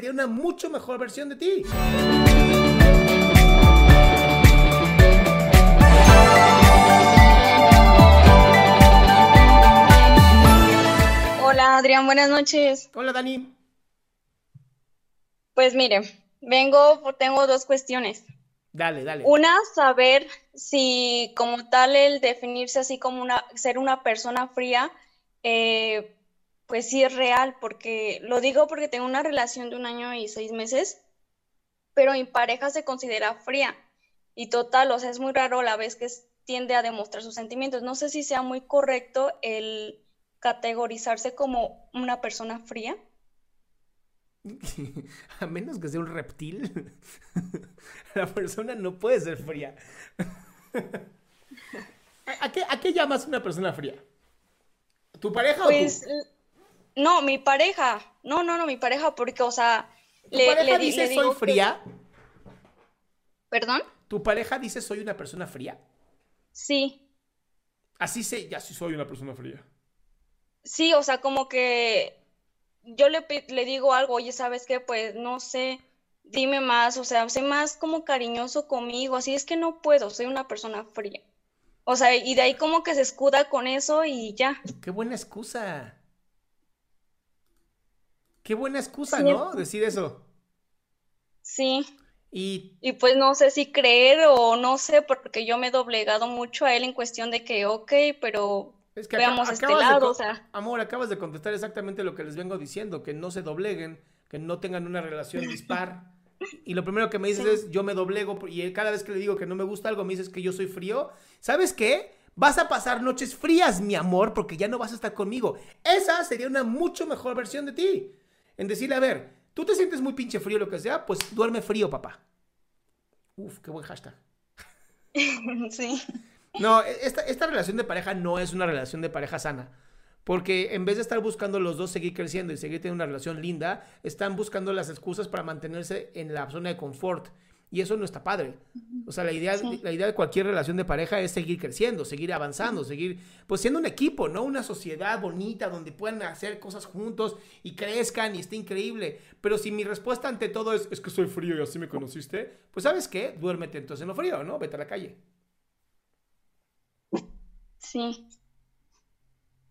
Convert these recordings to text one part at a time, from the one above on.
Sería una mucho mejor versión de ti. Hola Adrián, buenas noches. Hola Dani. Pues mire, vengo, tengo dos cuestiones. Dale, dale. Una, saber si como tal el definirse así como una, ser una persona fría, eh, pues sí es real, porque lo digo porque tengo una relación de un año y seis meses, pero mi pareja se considera fría. Y total, o sea, es muy raro la vez que tiende a demostrar sus sentimientos. No sé si sea muy correcto el categorizarse como una persona fría. A menos que sea un reptil, la persona no puede ser fría. ¿A qué, ¿A qué, llamas una persona fría? ¿Tu pareja pues, o tú? No, mi pareja. No, no, no, mi pareja, porque, o sea. ¿Tu le, pareja le, dice le soy fría? Que... ¿Perdón? ¿Tu pareja dice soy una persona fría? Sí. Así sé, ya sí soy una persona fría. Sí, o sea, como que yo le, le digo algo, oye, ¿sabes qué? Pues no sé, dime más, o sea, sé más como cariñoso conmigo, así es que no puedo, soy una persona fría. O sea, y de ahí como que se escuda con eso y ya. Qué buena excusa. Qué buena excusa, sí, ¿no? Decir eso. Sí. Y... y pues no sé si creer o no sé, porque yo me he doblegado mucho a él en cuestión de que, ok, pero es que veamos acá, este lado, de, o sea. Amor, acabas de contestar exactamente lo que les vengo diciendo, que no se dobleguen, que no tengan una relación dispar. Y lo primero que me dices sí. es, yo me doblego, y cada vez que le digo que no me gusta algo, me dices que yo soy frío. ¿Sabes qué? Vas a pasar noches frías, mi amor, porque ya no vas a estar conmigo. Esa sería una mucho mejor versión de ti. En decirle, a ver, tú te sientes muy pinche frío, lo que sea, pues duerme frío, papá. Uf, qué buen hashtag. Sí. No, esta, esta relación de pareja no es una relación de pareja sana. Porque en vez de estar buscando los dos seguir creciendo y seguir teniendo una relación linda, están buscando las excusas para mantenerse en la zona de confort. Y eso no está padre. O sea, la idea, sí. la idea de cualquier relación de pareja es seguir creciendo, seguir avanzando, seguir, pues siendo un equipo, ¿no? Una sociedad bonita donde puedan hacer cosas juntos y crezcan y esté increíble. Pero si mi respuesta ante todo es, es que soy frío y así me conociste, pues ¿sabes qué? Duérmete entonces en lo frío, ¿no? Vete a la calle. Sí.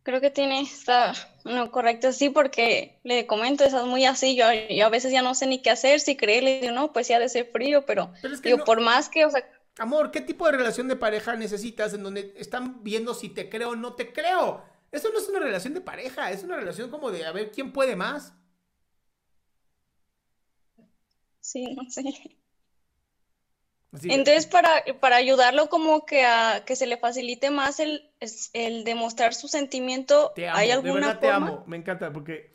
Creo que tiene, está no, correcto, sí, porque le comento, es muy así, yo, yo, a veces ya no sé ni qué hacer, si creerle, digo, no, pues ya de ser frío, pero, pero es que digo, no, por más que, o sea... Amor, ¿qué tipo de relación de pareja necesitas en donde están viendo si te creo o no te creo? Eso no es una relación de pareja, es una relación como de a ver quién puede más. Sí, no sé. Así Entonces, para, para ayudarlo como que a que se le facilite más el, el demostrar su sentimiento, te amo, ¿hay alguna de verdad forma? te amo, me encanta, porque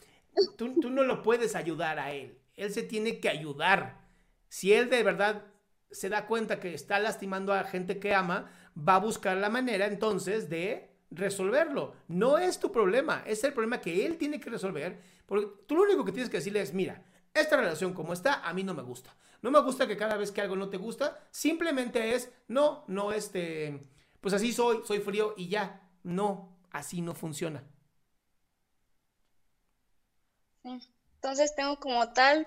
tú, tú no lo puedes ayudar a él, él se tiene que ayudar. Si él de verdad se da cuenta que está lastimando a gente que ama, va a buscar la manera entonces de resolverlo. No es tu problema, es el problema que él tiene que resolver, porque tú lo único que tienes que decirle es, mira, esta relación como está, a mí no me gusta. No me gusta que cada vez que algo no te gusta, simplemente es, no, no, este, pues así soy, soy frío y ya. No, así no funciona. Entonces tengo como tal,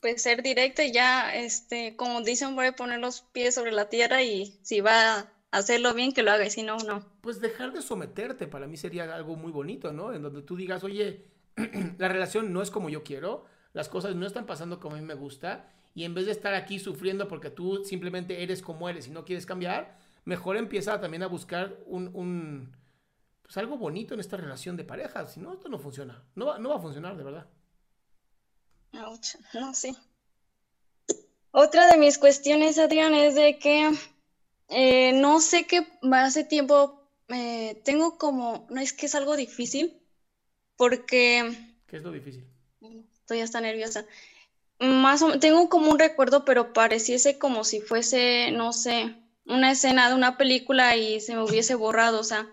pues ser directa y ya, este, como dicen, voy a poner los pies sobre la tierra y si va a hacerlo bien, que lo haga y si no, no. Pues dejar de someterte para mí sería algo muy bonito, ¿no? En donde tú digas, oye, la relación no es como yo quiero, las cosas no están pasando como a mí me gusta y en vez de estar aquí sufriendo porque tú simplemente eres como eres y no quieres cambiar, mejor empieza también a buscar un, un pues algo bonito en esta relación de pareja. Si no, esto no funciona. No, va, no va a funcionar, de verdad. no, sí. Otra de mis cuestiones, Adrián, es de que eh, no sé qué hace tiempo eh, tengo como, no es que es algo difícil, porque... ¿Qué es lo difícil? Estoy hasta nerviosa. Más o, tengo como un recuerdo, pero pareciese como si fuese, no sé, una escena de una película y se me hubiese borrado, o sea,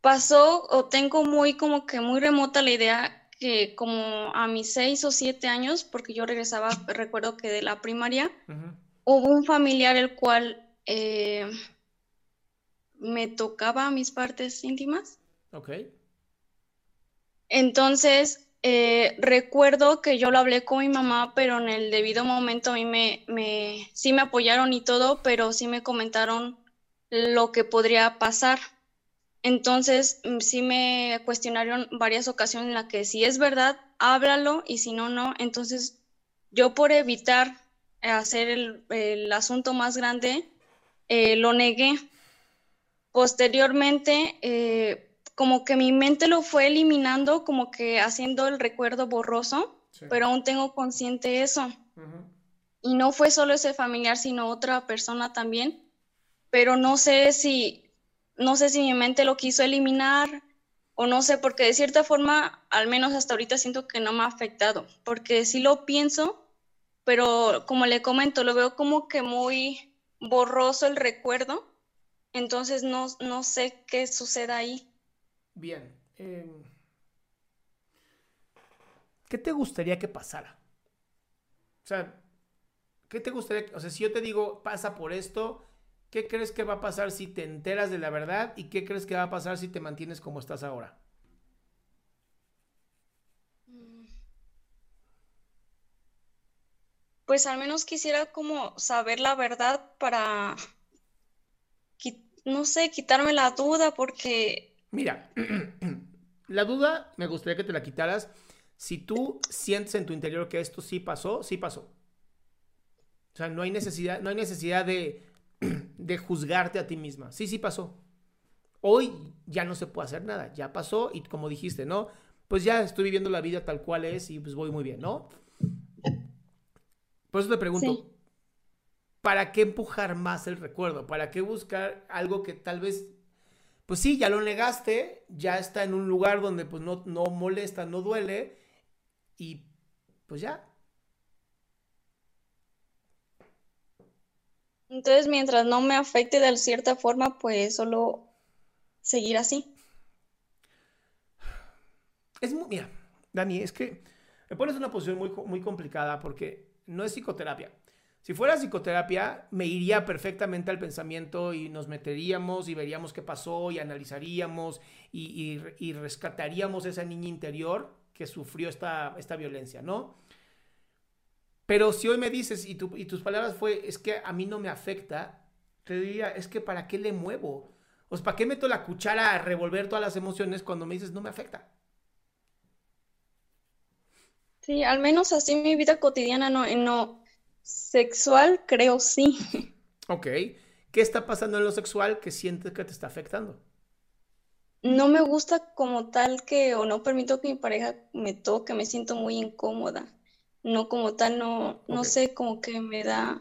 pasó o tengo muy como que muy remota la idea que como a mis seis o siete años, porque yo regresaba, recuerdo que de la primaria, hubo un familiar el cual eh, me tocaba mis partes íntimas. Ok. Entonces, eh, recuerdo que yo lo hablé con mi mamá, pero en el debido momento a mí me, me, sí me apoyaron y todo, pero sí me comentaron lo que podría pasar. Entonces, mm, sí me cuestionaron varias ocasiones en las que si es verdad, háblalo y si no, no. Entonces, yo por evitar hacer el, asunto más grande, eh, lo negué. Posteriormente, eh, como que mi mente lo fue eliminando, como que haciendo el recuerdo borroso, pero aún tengo consciente eso. Y no fue solo ese familiar, sino otra persona también. Pero no sé si no sé si mi mente lo quiso eliminar o no sé, porque de cierta forma, al menos hasta ahorita siento que no me ha afectado, porque sí lo pienso, pero como le comento, lo veo como que muy borroso el recuerdo, entonces no, no sé qué suceda ahí. Bien. Em, ¿Qué te gustaría que pasara? O sea, ¿qué te gustaría? O sea, si yo te digo, pasa por esto, ¿Qué crees que va a pasar si te enteras de la verdad? ¿Y qué crees que va a pasar si te mantienes como estás ahora? Pues al menos quisiera como saber la verdad para, no sé, quitarme la duda porque... Mira, la duda me gustaría que te la quitaras si tú sientes en tu interior que esto sí pasó, sí pasó. O sea, no hay necesidad, no hay necesidad de de juzgarte a ti misma. Sí, sí pasó. Hoy ya no se puede hacer nada, ya pasó y como dijiste, ¿no? Pues ya estoy viviendo la vida tal cual es y pues voy muy bien, ¿no? Por eso te pregunto, ¿para qué empujar más el recuerdo? ¿Para qué buscar algo que tal vez, pues sí, ya lo negaste, ya está en un lugar donde pues no, no molesta, no duele y pues ya, Entonces, mientras no me afecte de cierta forma, pues solo seguir así. Es muy, mira, Dani, es que me pones en una posición muy, muy complicada porque no es psicoterapia. Si fuera psicoterapia, me iría perfectamente al pensamiento y nos meteríamos y veríamos qué pasó y analizaríamos y, y, rescataríamos esa niña interior que sufrió esta, esta violencia, ¿no? Pero si hoy me dices y, y tus palabras fue, es que a mí no me afecta, te diría, es que ¿para qué le muevo? O sea, ¿para qué meto la cuchara a revolver todas las emociones cuando me dices no me afecta? Sí, al menos así mi vida cotidiana no, no sexual creo sí. Ok. ¿Qué está pasando en lo sexual que sientes que te está afectando? No me gusta como tal que o no permito que mi pareja me toque, me siento muy incómoda no como tal, no, no sé, como que me da,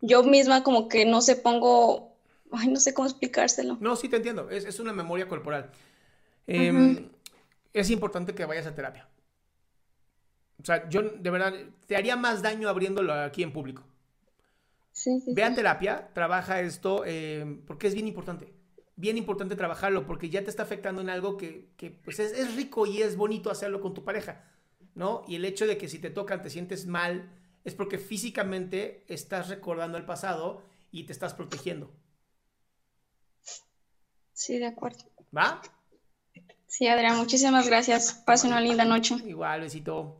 yo misma como que no sé, pongo, ay, no sé cómo explicárselo. No, sí te entiendo, es, una memoria corporal. Em, es importante que vayas a terapia. O sea, yo de verdad, te haría más daño abriéndolo aquí en público. Sí, sí, Ve a terapia, trabaja esto, em, porque es bien importante. Bien importante trabajarlo, porque ya te está afectando en algo que, pues es, es rico y es bonito hacerlo con tu pareja ¿no? Y el hecho de que si te tocan te sientes mal es porque físicamente estás recordando el pasado y te estás protegiendo. Sí, de acuerdo. ¿Va? Sí, Adrián, muchísimas gracias. Pase una linda noche. Igual, besito.